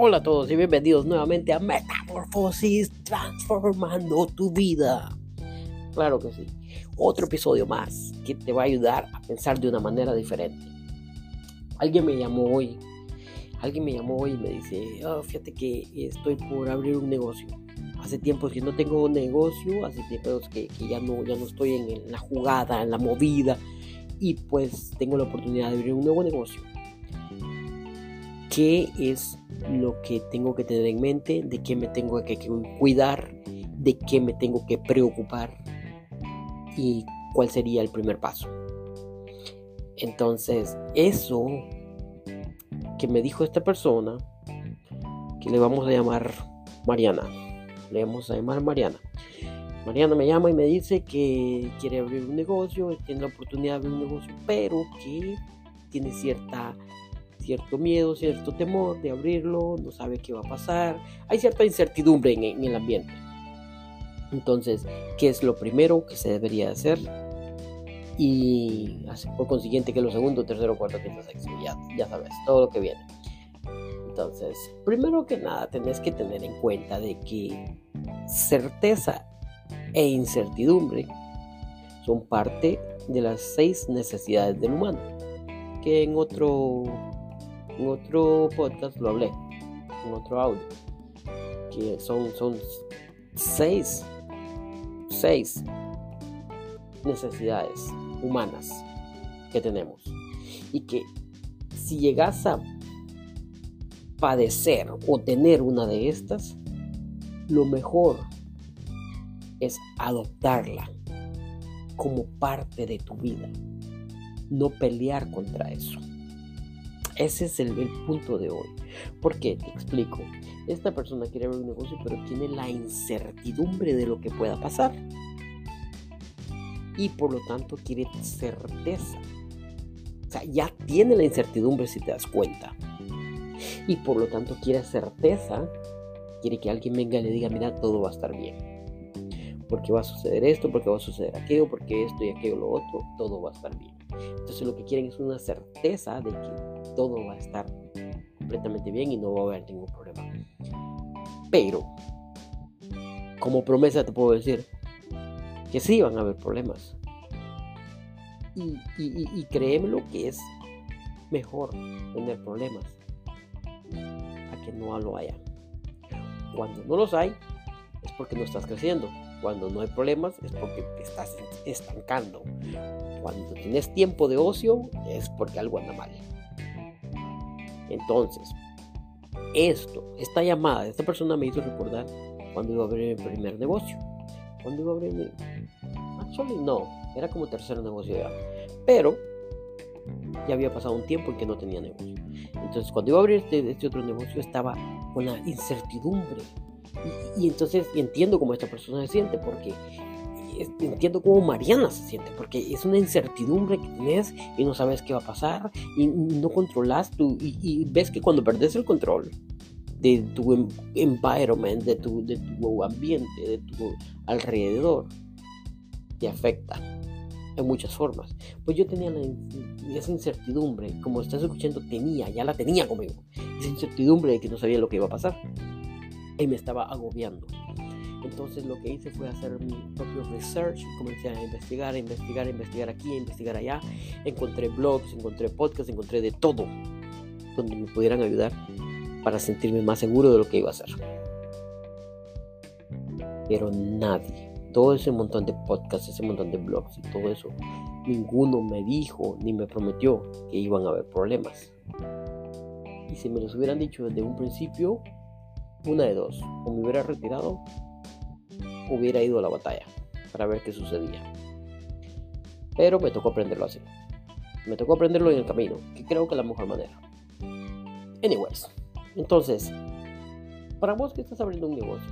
Hola a todos y bienvenidos nuevamente a Metamorfosis Transformando tu vida. Claro que sí. Otro episodio más que te va a ayudar a pensar de una manera diferente. Alguien me llamó hoy. Alguien me llamó hoy y me dice, oh, fíjate que estoy por abrir un negocio. Hace tiempo que no tengo negocio, hace tiempo que, que ya, no, ya no estoy en la jugada, en la movida. Y pues tengo la oportunidad de abrir un nuevo negocio qué es lo que tengo que tener en mente, de qué me tengo que cuidar, de qué me tengo que preocupar y cuál sería el primer paso. Entonces, eso que me dijo esta persona, que le vamos a llamar Mariana, le vamos a llamar Mariana. Mariana me llama y me dice que quiere abrir un negocio, tiene la oportunidad de abrir un negocio, pero que tiene cierta cierto miedo, cierto temor de abrirlo, no sabe qué va a pasar, hay cierta incertidumbre en, el ambiente. Entonces, ¿qué es lo primero que se debería hacer? Y por consiguiente, ¿qué es lo segundo, tercero, cuarto, quinto, sexto? Ya, ya sabes, todo lo que viene. Entonces, primero que nada, tenés que tener en cuenta de que certeza e incertidumbre son parte de las seis necesidades del humano, que en otro en otro podcast lo hablé, en otro audio, que son, son seis, seis necesidades humanas que tenemos. Y que si llegas a padecer o tener una de estas, lo mejor es adoptarla como parte de tu vida, no pelear contra eso. Ese es el, punto de hoy. ¿Por qué? Te explico. Esta persona quiere abrir un negocio, pero tiene la incertidumbre de lo que pueda pasar. Y por lo tanto quiere certeza. O sea, ya tiene la incertidumbre si te das cuenta. Y por lo tanto quiere certeza. Quiere que alguien venga y le diga, mira, todo va a estar bien. Porque va a suceder esto, porque va a suceder aquello, porque esto y aquello lo otro, todo va a estar bien. Entonces lo que quieren es una certeza de que todo va a estar completamente bien y no va a haber ningún problema. Pero, como promesa te puedo decir que sí van a haber problemas. Y, y, lo que es mejor tener problemas a que no lo haya. Cuando no los hay, es porque no estás creciendo. Cuando no hay problemas, es porque te estás estancando. Cuando tienes tiempo de ocio es porque algo anda mal. Entonces, esto, esta llamada esta persona me hizo recordar cuando iba a abrir mi primer negocio. Cuando iba a abrir mi... Actually, no, era como tercer negocio ya. Pero ya había pasado un tiempo en que no tenía negocio. Entonces, cuando iba a abrir este, este otro negocio, estaba con la incertidumbre. Y, y entonces entiendo cómo esta persona se siente, porque entiendo cómo Mariana se siente, porque es una incertidumbre que tienes y no sabes qué va a pasar y no controlas tú y, ves que cuando perdes el control de tu em, environment, de tu, de tu ambiente, de tu alrededor, te afecta en muchas formas. Pues yo tenía esa incertidumbre, como estás escuchando, tenía, ya la tenía conmigo, esa incertidumbre de que no sabía lo que iba a pasar y me estaba agobiando. Entonces lo que hice fue hacer mi propio research, comencé a investigar, a investigar, a investigar aquí, a investigar allá. Encontré blogs, encontré podcasts, encontré de todo donde me pudieran ayudar para sentirme más seguro de lo que iba a hacer. Pero nadie, todo ese montón de podcasts, ese montón de blogs y todo eso, ninguno me dijo ni me prometió que iban a haber problemas. Y si me los hubieran dicho desde un principio, una de dos, o me hubiera retirado hubiera ido a la batalla para ver qué sucedía. Pero me tocó aprenderlo así. Me tocó aprenderlo en el camino, que creo que es la mejor manera. Anyways, entonces, para vos que estás abriendo un negocio,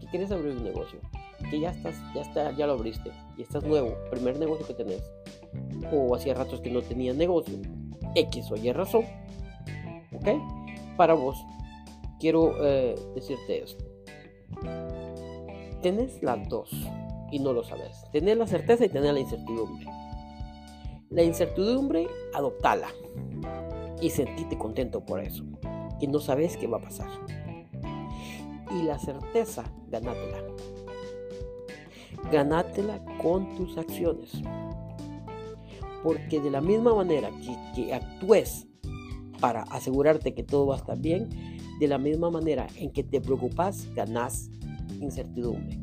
que quieres abrir un negocio, que ya estás, ya está, ya lo abriste y estás nuevo, primer negocio que tenés, o hacía ratos que no tenías negocio, X o Y razón, ¿ok? Para vos, quiero eh, decirte esto tenés las dos y no lo sabes. Tenés la certeza y tenés la incertidumbre. La incertidumbre, adoptala y sentite contento por eso. que no sabes qué va a pasar. Y la certeza, ganátela. Ganátela con tus acciones. Porque de la misma manera que, que actúes para asegurarte que todo va a estar bien, de la misma manera en que te preocupas, ganas incertidumbre.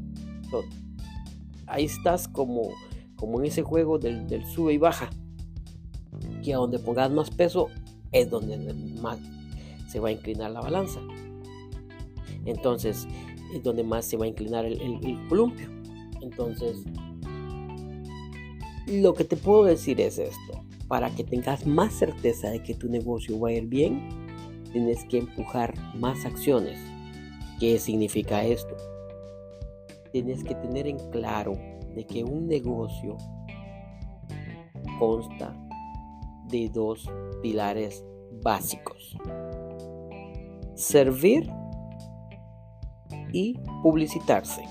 ahí estás como, como en ese juego del, del sube y baja, que a donde pongas más peso es donde más se va a inclinar la balanza. Entonces, es donde más se va a inclinar el, el columpio. Entonces, lo que te puedo decir es esto. Para que tengas más certeza de que tu negocio va a ir bien, tienes que empujar más acciones. ¿Qué significa esto? Tienes que tener en claro de que un negocio consta de dos pilares básicos. Servir y publicitarse.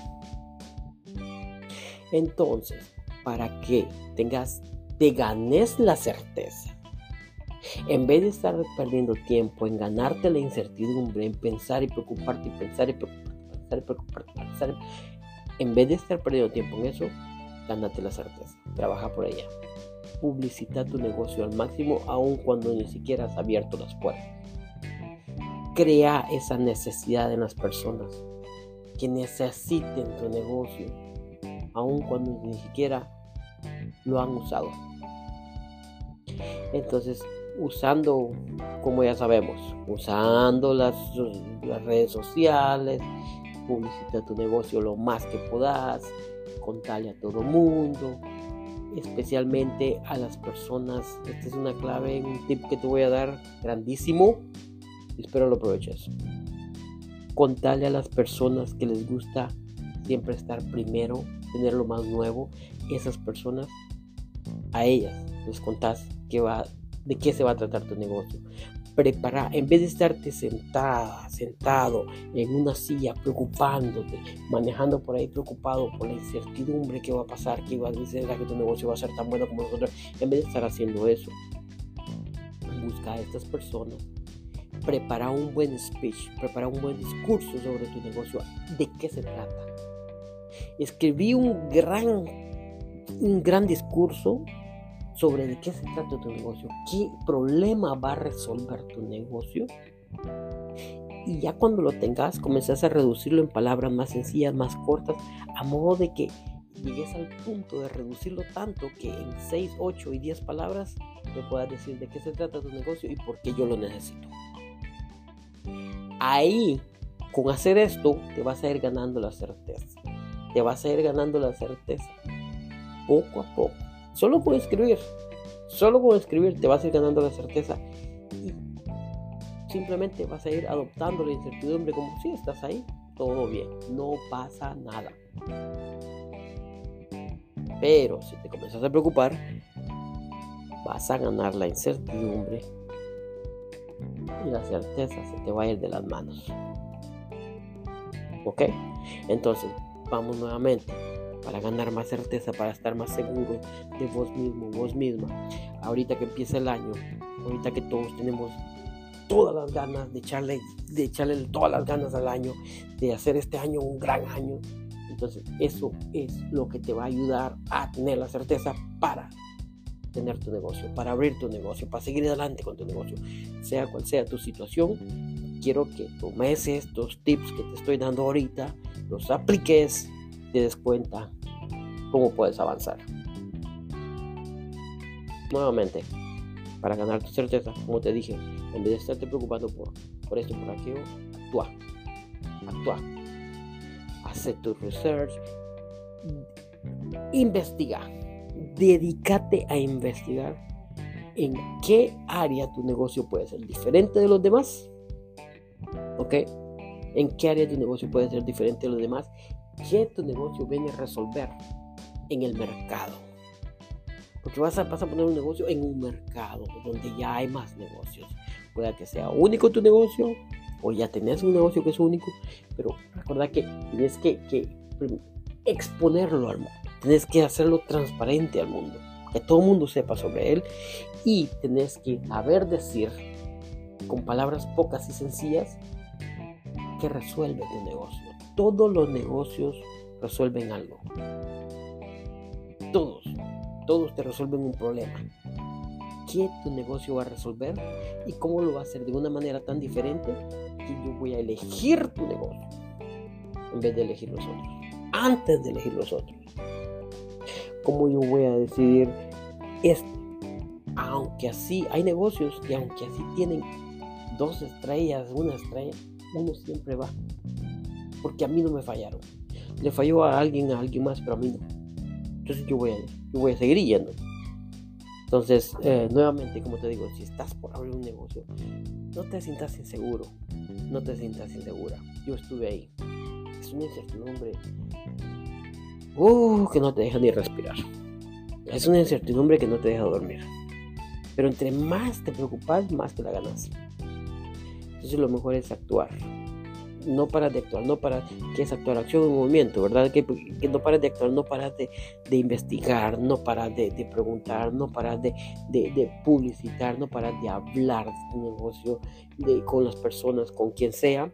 Entonces, para que tengas, te ganes la certeza. En vez de estar perdiendo tiempo en ganarte la incertidumbre, en pensar y preocuparte y pensar y preocuparte, pensar y preocuparte, pensar, en vez de estar perdiendo tiempo en eso, gánate la certeza. Trabaja por ella. Publicita tu negocio al máximo, aun cuando ni siquiera has abierto las puertas. Crea esa necesidad en las personas que necesiten tu negocio, aun cuando ni siquiera lo han usado. Entonces, usando, como ya sabemos, usando las, las redes sociales, publicita tu negocio lo más que puedas, contale a todo mundo, especialmente a las personas. Esta es una clave, un tip que te voy a dar grandísimo. Espero lo aproveches. Contale a las personas que les gusta siempre estar primero, tener lo más nuevo. Esas personas a ellas les contás qué va, de qué se va a tratar tu negocio. Prepara, en vez de estarte sentada, sentado en una silla preocupándote, manejando por ahí preocupado por la incertidumbre que va a pasar, que va a decir que tu negocio va a ser tan bueno como nosotros, en vez de estar haciendo eso, busca a estas personas, prepara un buen speech, prepara un buen discurso sobre tu negocio, de qué se trata. Escribí un gran, un gran discurso sobre de qué se trata tu negocio, qué problema va a resolver tu negocio. Y ya cuando lo tengas, comenzás a reducirlo en palabras más sencillas, más cortas, a modo de que llegues al punto de reducirlo tanto que en 6, 8 y 10 palabras me puedas decir de qué se trata tu negocio y por qué yo lo necesito. Ahí, con hacer esto, te vas a ir ganando la certeza. Te vas a ir ganando la certeza poco a poco Solo con escribir, solo con escribir te vas a ir ganando la certeza y simplemente vas a ir adoptando la incertidumbre como si estás ahí, todo bien, no pasa nada. Pero si te comienzas a preocupar, vas a ganar la incertidumbre y la certeza se te va a ir de las manos. ¿Ok? Entonces, vamos nuevamente para ganar más certeza, para estar más seguro de vos mismo, vos misma. Ahorita que empieza el año, ahorita que todos tenemos todas las ganas de echarle, de echarle todas las ganas al año, de hacer este año un gran año. Entonces, eso es lo que te va a ayudar a tener la certeza para tener tu negocio, para abrir tu negocio, para seguir adelante con tu negocio. Sea cual sea tu situación, quiero que tomes estos tips que te estoy dando ahorita, los apliques te des cuenta cómo puedes avanzar. Nuevamente, para ganar tu certeza, como te dije, en vez de estarte preocupando por, por esto, por aquello, actúa. Actúa. Hace tu research. Investiga. Dedícate a investigar en qué área tu negocio puede ser diferente de los demás. ¿Ok? En qué área tu negocio puede ser diferente de los demás qué tu negocio viene a resolver en el mercado. Porque vas a, vas a poner un negocio en un mercado donde ya hay más negocios. Puede que sea único tu negocio o ya tenés un negocio que es único, pero recuerda que tienes que, que exponerlo al mundo, tienes que hacerlo transparente al mundo, que todo el mundo sepa sobre él y tenés que saber decir con palabras pocas y sencillas que resuelve tu negocio. Todos los negocios resuelven algo. Todos, todos te resuelven un problema. ¿Qué tu negocio va a resolver y cómo lo va a hacer de una manera tan diferente que yo voy a elegir tu negocio en vez de elegir los otros? Antes de elegir los otros. ¿Cómo yo voy a decidir este? Aunque así hay negocios y aunque así tienen dos estrellas, una estrella, uno siempre va. Porque a mí no me fallaron. Le falló a alguien, a alguien más, pero a mí no. Entonces yo voy a, yo voy a seguir yendo. Entonces, eh, nuevamente, como te digo, si estás por abrir un negocio, no te sientas inseguro. No te sientas insegura. Yo estuve ahí. Es una incertidumbre uh, que no te deja ni respirar. Es una incertidumbre que no te deja dormir. Pero entre más te preocupas, más te la ganas. Entonces lo mejor es actuar. No paras de actuar, no para que es actuar, acción en movimiento, ¿verdad? Que, no paras de actuar, no paras de, investigar, no paras de, preguntar, no paras de, publicitar, no paras de hablar de negocio con las personas, con quien sea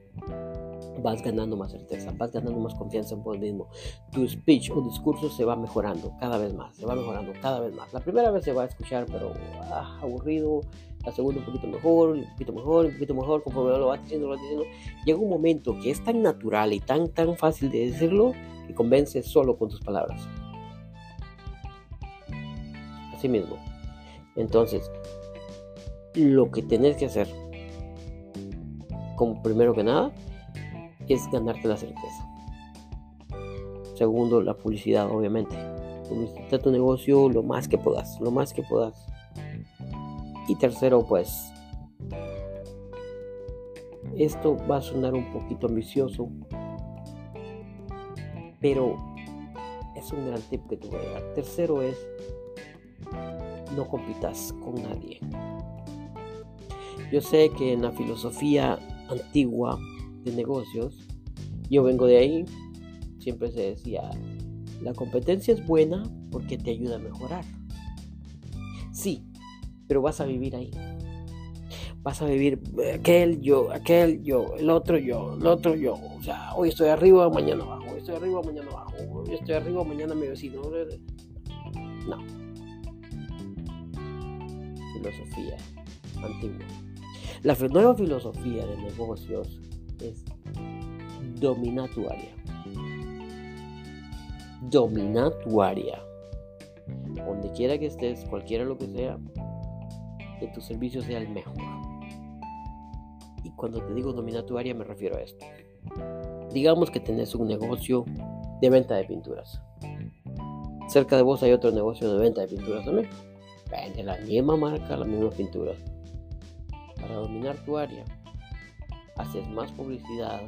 vas ganando más certeza, vas ganando más confianza en vos mismo. Tu speech o discurso se va mejorando cada vez más, se va mejorando cada vez más. La primera vez se va a escuchar, pero ah, aburrido. La segunda un poquito mejor, un poquito mejor, un poquito mejor, conforme lo vas diciendo, lo vas diciendo. Llega un momento que es tan natural y tan, tan fácil de decirlo que convence solo con tus palabras. Así mismo. Entonces, lo que tenés que hacer, como primero que nada, es ganarte la certeza. Segundo, la publicidad, obviamente. Publicita tu negocio lo más que puedas, lo más que puedas. Y tercero, pues, esto va a sonar un poquito ambicioso, pero es un gran tip que te voy a dar. Tercero es, no compitas con nadie. Yo sé que en la filosofía antigua de negocios, yo vengo de ahí, siempre se decía, la competencia es buena porque te ayuda a mejorar. Sí, pero vas a vivir ahí. Vas a vivir aquel yo, aquel yo, el otro yo, el otro yo. O sea, hoy estoy arriba, mañana abajo, hoy estoy arriba, mañana abajo, hoy estoy arriba, mañana mi vecino. No. Filosofía antigua. La nueva filosofía de negocios es domina tu área. Domina tu área. Donde quiera que estés, cualquiera lo que sea, que tu servicio sea el mejor. Y cuando te digo domina tu área me refiero a esto. Digamos que tenés un negocio de venta de pinturas. Cerca de vos hay otro negocio de venta de pinturas también. Vende la misma marca, las mismas pinturas. Para dominar tu área, haces más publicidad,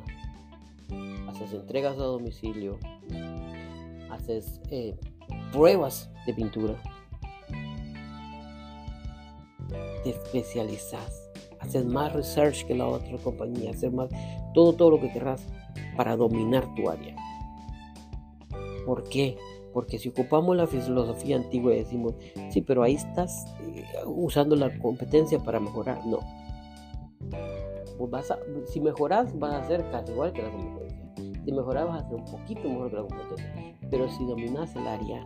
haces entregas a domicilio, haces eh, pruebas de pintura, te especializas, haces más research que la otra compañía, haces más, todo, todo lo que querrás para dominar tu área. ¿Por qué? Porque si ocupamos la filosofía antigua y decimos, sí, pero ahí estás eh, usando la competencia para mejorar, no pues vas a, si mejoras vas a ser casi igual que la competencia. Si mejoras vas a ser un poquito mejor que la competencia. Pero si dominas el área,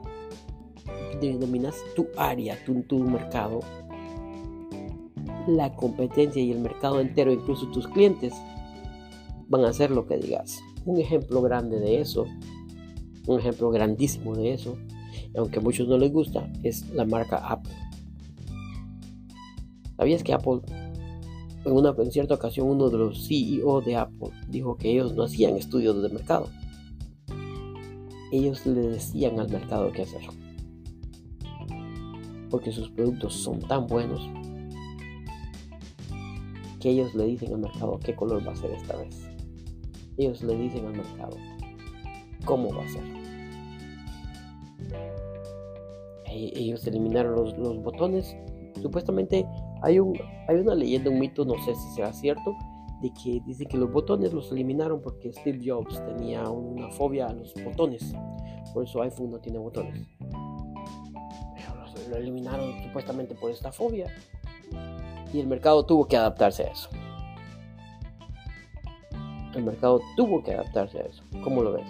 dominas tu área, tu, tu mercado, la competencia y el mercado entero, incluso tus clientes, van a hacer lo que digas. Un ejemplo grande de eso, un ejemplo grandísimo de eso, aunque a muchos no les gusta, es la marca Apple. ¿Sabías que Apple en, una, en cierta ocasión uno de los CEO de Apple dijo que ellos no hacían estudios de mercado. Ellos le decían al mercado qué hacer. Porque sus productos son tan buenos que ellos le dicen al mercado qué color va a ser esta vez. Ellos le dicen al mercado cómo va a ser. E, ellos eliminaron los, los botones. Supuestamente hay, un, una leyenda, un mito, no sé si será cierto, de que dice que los botones los eliminaron porque Steve Jobs tenía una fobia a los botones. Por eso iPhone no tiene botones. Pero lo eliminaron supuestamente por esta fobia. Y el mercado tuvo que adaptarse a eso. El mercado tuvo que adaptarse a eso. ¿Cómo lo ves?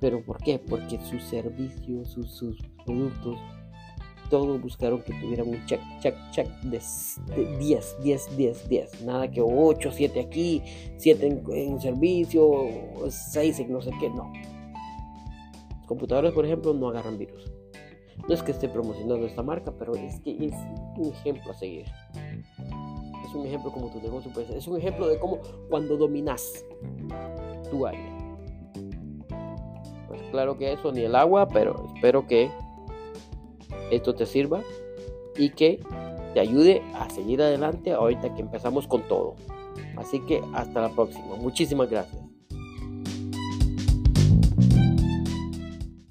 ¿Pero por qué? Porque sus servicios, sus productos, todos buscaron que tuvieran un check, check, check de, 10, 10, 10, 10. Nada que 8, 7 aquí, 7 en, en, servicio, 6 en no sé qué, no. Los computadores, por ejemplo, no agarran virus. No es que esté promocionando esta marca, pero es que es un ejemplo a seguir. Es un ejemplo como tu negocio puede ser. Es un ejemplo de cómo cuando dominas tu área. Pues claro que eso ni el agua, pero espero que esto te sirva y que te ayude a seguir adelante ahorita que empezamos con todo. Así que hasta la próxima. Muchísimas gracias.